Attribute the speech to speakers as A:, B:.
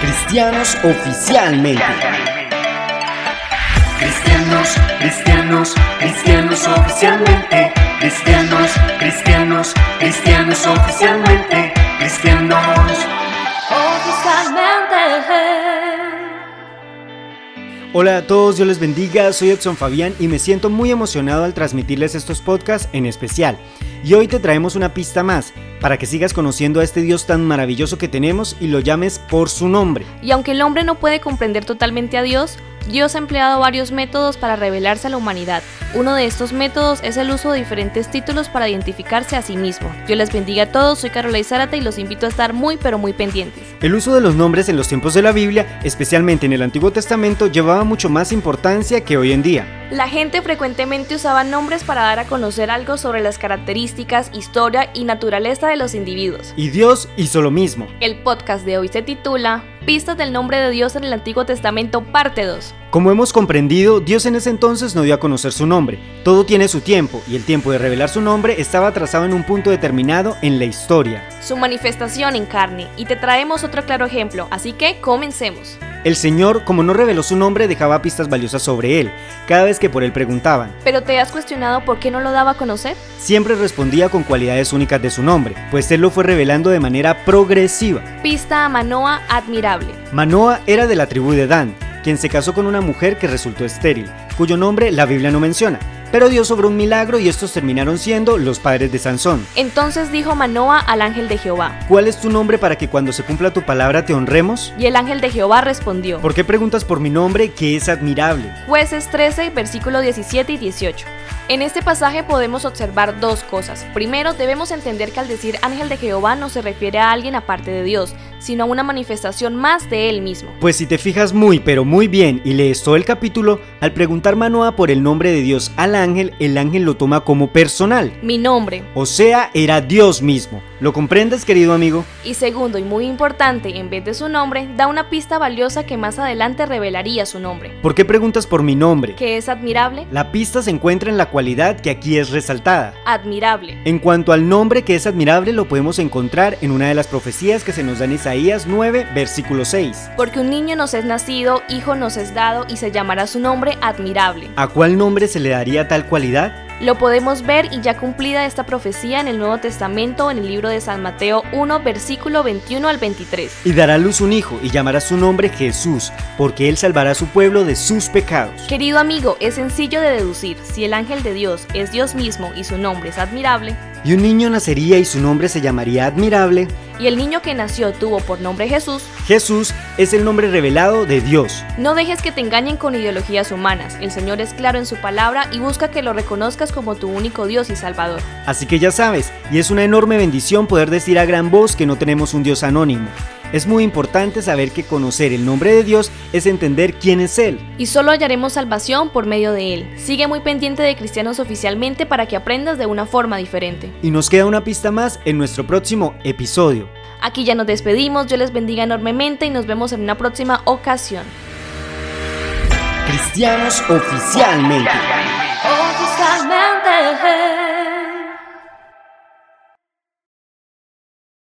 A: Cristianos oficialmente.
B: Cristianos, cristianos, cristianos oficialmente. Cristianos, cristianos, cristianos oficialmente.
A: Hola a todos, Dios les bendiga, soy Edson Fabián y me siento muy emocionado al transmitirles estos podcasts en especial. Y hoy te traemos una pista más, para que sigas conociendo a este Dios tan maravilloso que tenemos y lo llames por su nombre.
C: Y aunque el hombre no puede comprender totalmente a Dios, Dios ha empleado varios métodos para revelarse a la humanidad. Uno de estos métodos es el uso de diferentes títulos para identificarse a sí mismo. Dios les bendiga a todos, soy Carola Zárate y los invito a estar muy pero muy pendientes.
A: El uso de los nombres en los tiempos de la Biblia, especialmente en el Antiguo Testamento, llevaba mucho más importancia que hoy en día.
C: La gente frecuentemente usaba nombres para dar a conocer algo sobre las características, historia y naturaleza de los individuos.
A: Y Dios hizo lo mismo.
C: El podcast de hoy se titula Pistas del nombre de Dios en el Antiguo Testamento, parte 2.
A: Como hemos comprendido, Dios en ese entonces no dio a conocer su nombre. Todo tiene su tiempo, y el tiempo de revelar su nombre estaba trazado en un punto determinado en la historia.
C: Su manifestación en carne, y te traemos otro claro ejemplo, así que comencemos.
A: El Señor, como no reveló su nombre, dejaba pistas valiosas sobre él, cada vez que por él preguntaban.
C: ¿Pero te has cuestionado por qué no lo daba a conocer?
A: Siempre respondía con cualidades únicas de su nombre, pues él lo fue revelando de manera progresiva.
C: Pista a Manoa admirable.
A: Manoa era de la tribu de Dan, quien se casó con una mujer que resultó estéril, cuyo nombre la Biblia no menciona. Pero Dios obró un milagro y estos terminaron siendo los padres de Sansón.
C: Entonces dijo Manoa al ángel de Jehová,
A: ¿cuál es tu nombre para que cuando se cumpla tu palabra te honremos?
C: Y el ángel de Jehová respondió,
A: ¿por qué preguntas por mi nombre que es admirable?
C: Jueces 13, versículo 17 y 18. En este pasaje podemos observar dos cosas. Primero, debemos entender que al decir ángel de Jehová no se refiere a alguien aparte de Dios, sino a una manifestación más de él mismo.
A: Pues si te fijas muy pero muy bien y lees todo el capítulo, al preguntar Manoa por el nombre de Dios al ángel, el ángel lo toma como personal.
C: Mi nombre.
A: O sea, era Dios mismo. ¿Lo comprendes, querido amigo?
C: Y segundo y muy importante, en vez de su nombre, da una pista valiosa que más adelante revelaría su nombre.
A: ¿Por qué preguntas por mi nombre?
C: ¿Que es admirable?
A: La pista se encuentra en la cualidad que aquí es resaltada.
C: Admirable.
A: En cuanto al nombre que es admirable, lo podemos encontrar en una de las profecías que se nos da en Isaías 9, versículo 6.
C: Porque un niño nos es nacido, hijo nos es dado, y se llamará su nombre admirable.
A: ¿A cuál nombre se le daría tal cualidad?
C: Lo podemos ver y ya cumplida esta profecía en el Nuevo Testamento en el libro de San Mateo 1, versículo 21 al 23.
A: Y dará luz un hijo y llamará su nombre Jesús, porque él salvará a su pueblo de sus pecados.
C: Querido amigo, es sencillo de deducir, si el ángel de Dios es Dios mismo y su nombre es admirable,
A: y un niño nacería y su nombre se llamaría admirable.
C: Y el niño que nació tuvo por nombre Jesús.
A: Jesús es el nombre revelado de Dios.
C: No dejes que te engañen con ideologías humanas. El Señor es claro en su palabra y busca que lo reconozcas como tu único Dios y Salvador.
A: Así que ya sabes, y es una enorme bendición poder decir a gran voz que no tenemos un Dios anónimo. Es muy importante saber que conocer el nombre de Dios es entender quién es Él.
C: Y solo hallaremos salvación por medio de Él. Sigue muy pendiente de Cristianos oficialmente para que aprendas de una forma diferente.
A: Y nos queda una pista más en nuestro próximo episodio.
C: Aquí ya nos despedimos, yo les bendiga enormemente y nos vemos en una próxima ocasión.
A: Cristianos oficialmente.
C: Oficialmente.